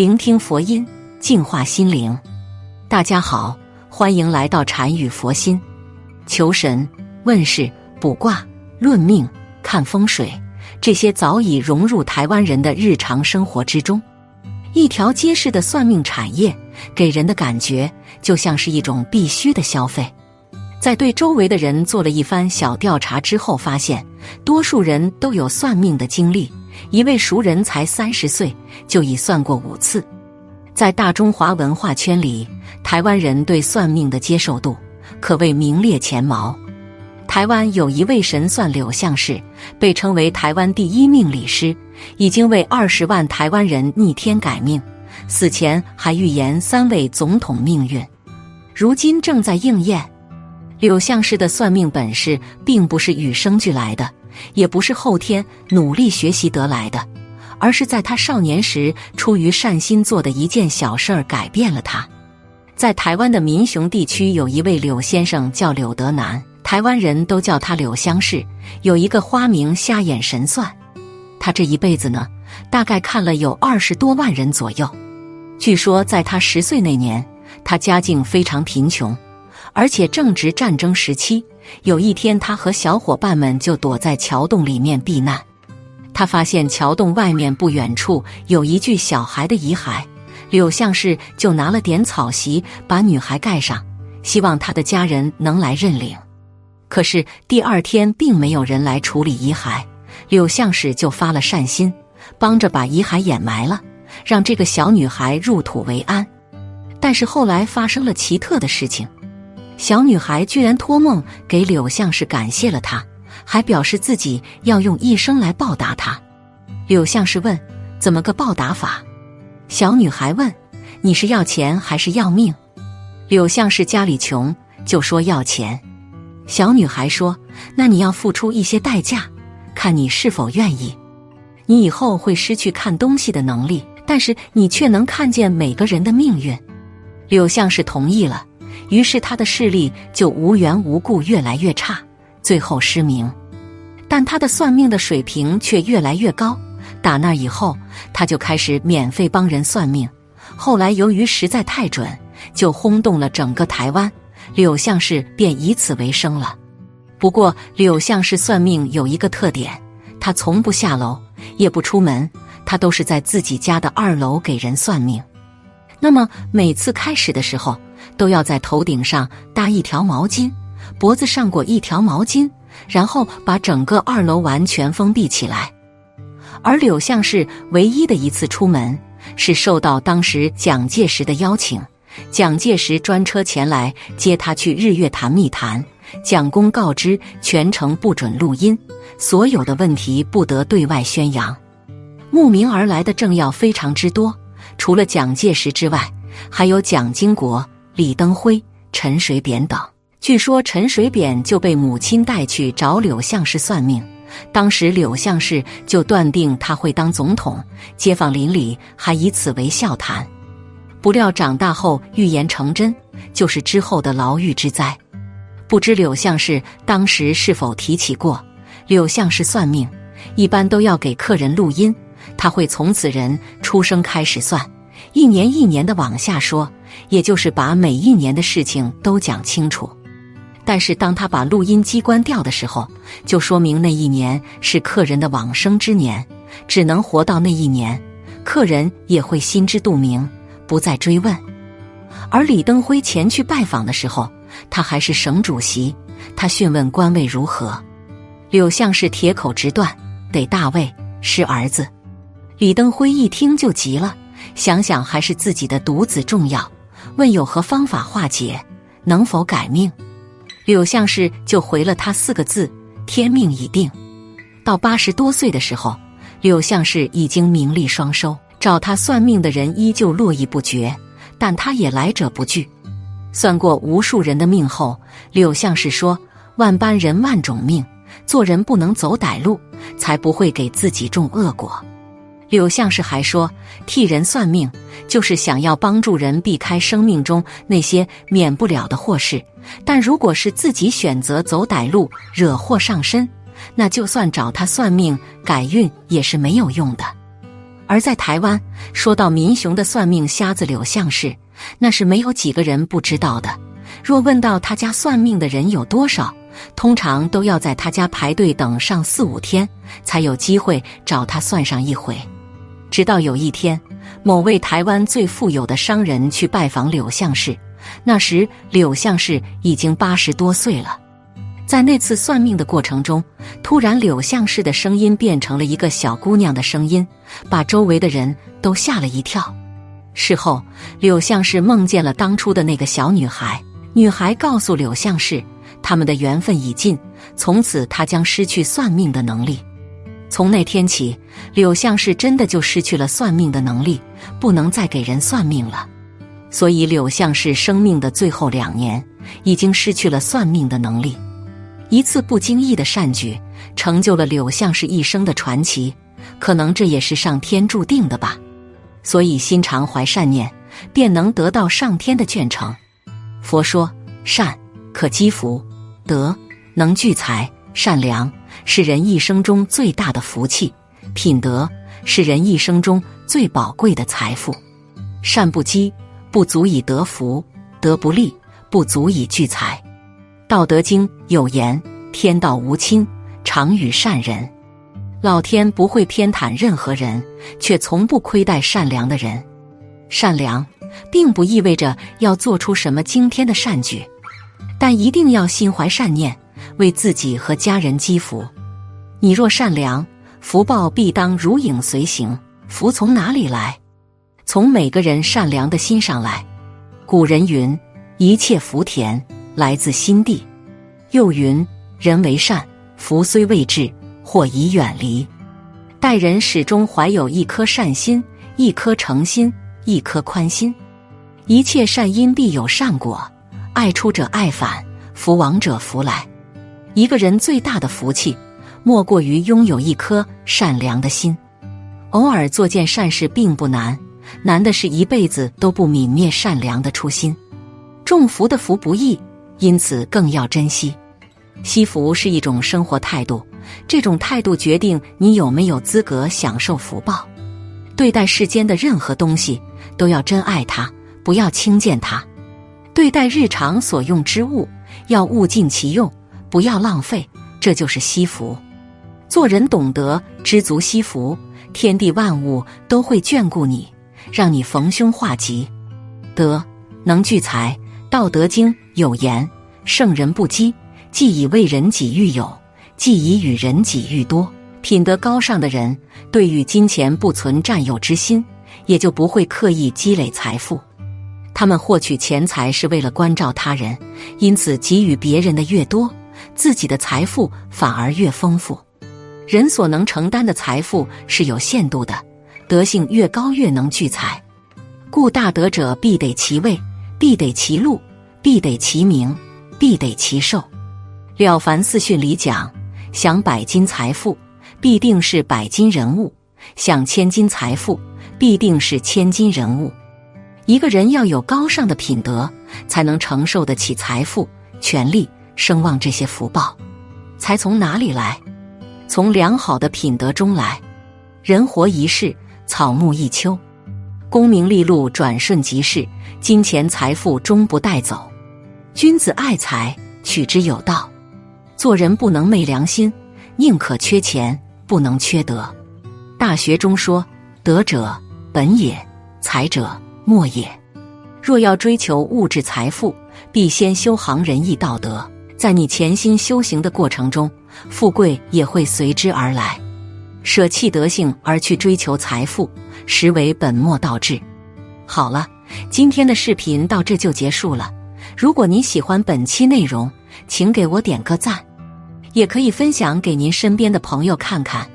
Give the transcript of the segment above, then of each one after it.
聆听佛音，净化心灵。大家好，欢迎来到禅语佛心。求神问事、卜卦、论命、看风水，这些早已融入台湾人的日常生活之中。一条街市的算命产业，给人的感觉就像是一种必须的消费。在对周围的人做了一番小调查之后，发现多数人都有算命的经历。一位熟人才三十岁，就已算过五次。在大中华文化圈里，台湾人对算命的接受度可谓名列前茅。台湾有一位神算柳相士，被称为台湾第一命理师，已经为二十万台湾人逆天改命，死前还预言三位总统命运，如今正在应验。柳相士的算命本事，并不是与生俱来的。也不是后天努力学习得来的，而是在他少年时出于善心做的一件小事儿改变了他。在台湾的民雄地区，有一位柳先生叫柳德南，台湾人都叫他柳相士，有一个花名瞎眼神算。他这一辈子呢，大概看了有二十多万人左右。据说在他十岁那年，他家境非常贫穷，而且正值战争时期。有一天，他和小伙伴们就躲在桥洞里面避难。他发现桥洞外面不远处有一具小孩的遗骸，柳相士就拿了点草席把女孩盖上，希望他的家人能来认领。可是第二天并没有人来处理遗骸，柳相士就发了善心，帮着把遗骸掩埋了，让这个小女孩入土为安。但是后来发生了奇特的事情。小女孩居然托梦给柳相士感谢了他，还表示自己要用一生来报答他。柳相士问：“怎么个报答法？”小女孩问：“你是要钱还是要命？”柳相士家里穷，就说要钱。小女孩说：“那你要付出一些代价，看你是否愿意。你以后会失去看东西的能力，但是你却能看见每个人的命运。”柳相士同意了。于是他的视力就无缘无故越来越差，最后失明。但他的算命的水平却越来越高。打那以后，他就开始免费帮人算命。后来由于实在太准，就轰动了整个台湾。柳相士便以此为生了。不过，柳相士算命有一个特点，他从不下楼，也不出门，他都是在自己家的二楼给人算命。那么每次开始的时候，都要在头顶上搭一条毛巾，脖子上裹一条毛巾，然后把整个二楼完全封闭起来。而柳相士唯一的一次出门，是受到当时蒋介石的邀请，蒋介石专车前来接他去日月潭密谈。蒋公告知全程不准录音，所有的问题不得对外宣扬。慕名而来的政要非常之多，除了蒋介石之外，还有蒋经国。李登辉、陈水扁等，据说陈水扁就被母亲带去找柳相士算命。当时柳相士就断定他会当总统，街坊邻里还以此为笑谈。不料长大后预言成真，就是之后的牢狱之灾。不知柳相士当时是否提起过？柳相士算命一般都要给客人录音，他会从此人出生开始算，一年一年的往下说。也就是把每一年的事情都讲清楚，但是当他把录音机关掉的时候，就说明那一年是客人的往生之年，只能活到那一年，客人也会心知肚明，不再追问。而李登辉前去拜访的时候，他还是省主席，他询问官位如何，柳相是铁口直断，得大位，是儿子。李登辉一听就急了，想想还是自己的独子重要。问有何方法化解，能否改命？柳相士就回了他四个字：天命已定。到八十多岁的时候，柳相士已经名利双收，找他算命的人依旧络绎不绝，但他也来者不拒。算过无数人的命后，柳相士说：“万般人万种命，做人不能走歹路，才不会给自己种恶果。”柳相士还说：“替人算命，就是想要帮助人避开生命中那些免不了的祸事。但如果是自己选择走歹路，惹祸上身，那就算找他算命改运也是没有用的。而在台湾，说到民雄的算命瞎子柳相氏，那是没有几个人不知道的。若问到他家算命的人有多少，通常都要在他家排队等上四五天，才有机会找他算上一回。直到有一天，某位台湾最富有的商人去拜访柳相士，那时柳相士已经八十多岁了。在那次算命的过程中，突然柳相士的声音变成了一个小姑娘的声音，把周围的人都吓了一跳。事后，柳相士梦见了当初的那个小女孩，女孩告诉柳相士，他们的缘分已尽，从此她将失去算命的能力。从那天起，柳相士真的就失去了算命的能力，不能再给人算命了。所以，柳相士生命的最后两年，已经失去了算命的能力。一次不经意的善举，成就了柳相士一生的传奇。可能这也是上天注定的吧。所以心常怀善念，便能得到上天的眷成。佛说，善可积福，德能聚财，善良是人一生中最大的福气，品德是人一生中最宝贵的财富。善不积，不足以得福；德不立，不足以聚财。道德经有言：“天道无亲，常与善人。”老天不会偏袒任何人，却从不亏待善良的人。善良并不意味着要做出什么惊天的善举，但一定要心怀善念，为自己和家人积福。你若善良，福报必当如影随形。福从哪里来？从每个人善良的心上来。古人云：“一切福田。”来自心地，又云：人为善，福虽未至，祸已远离。待人始终怀有一颗善心，一颗诚心，一颗宽心。一切善因必有善果，爱出者爱返，福往者福来。一个人最大的福气，莫过于拥有一颗善良的心。偶尔做件善事并不难，难的是一辈子都不泯灭善良的初心。种福的福不易。因此，更要珍惜。惜福是一种生活态度，这种态度决定你有没有资格享受福报。对待世间的任何东西，都要珍爱它，不要轻贱它。对待日常所用之物，要物尽其用，不要浪费，这就是惜福。做人懂得知足惜福，天地万物都会眷顾你，让你逢凶化吉。德能聚财。道德经有言：“圣人不积，既以为人己欲有，既以与人己欲多。”品德高尚的人，对于金钱不存占有之心，也就不会刻意积累财富。他们获取钱财是为了关照他人，因此给予别人的越多，自己的财富反而越丰富。人所能承担的财富是有限度的，德性越高越能聚财。故大德者必得其位。必得其禄，必得其名，必得其寿。《了凡四训》里讲：想百金财富，必定是百金人物；想千金财富，必定是千金人物。一个人要有高尚的品德，才能承受得起财富、权力、声望这些福报。财从哪里来？从良好的品德中来。人活一世，草木一秋。功名利禄转瞬即逝，金钱财富终不带走。君子爱财，取之有道。做人不能昧良心，宁可缺钱，不能缺德。大学中说：“德者本也，财者末也。”若要追求物质财富，必先修行仁义道德。在你潜心修行的过程中，富贵也会随之而来。舍弃德性而去追求财富。实为本末倒置。好了，今天的视频到这就结束了。如果您喜欢本期内容，请给我点个赞，也可以分享给您身边的朋友看看。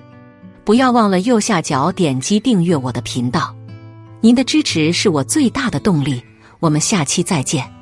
不要忘了右下角点击订阅我的频道，您的支持是我最大的动力。我们下期再见。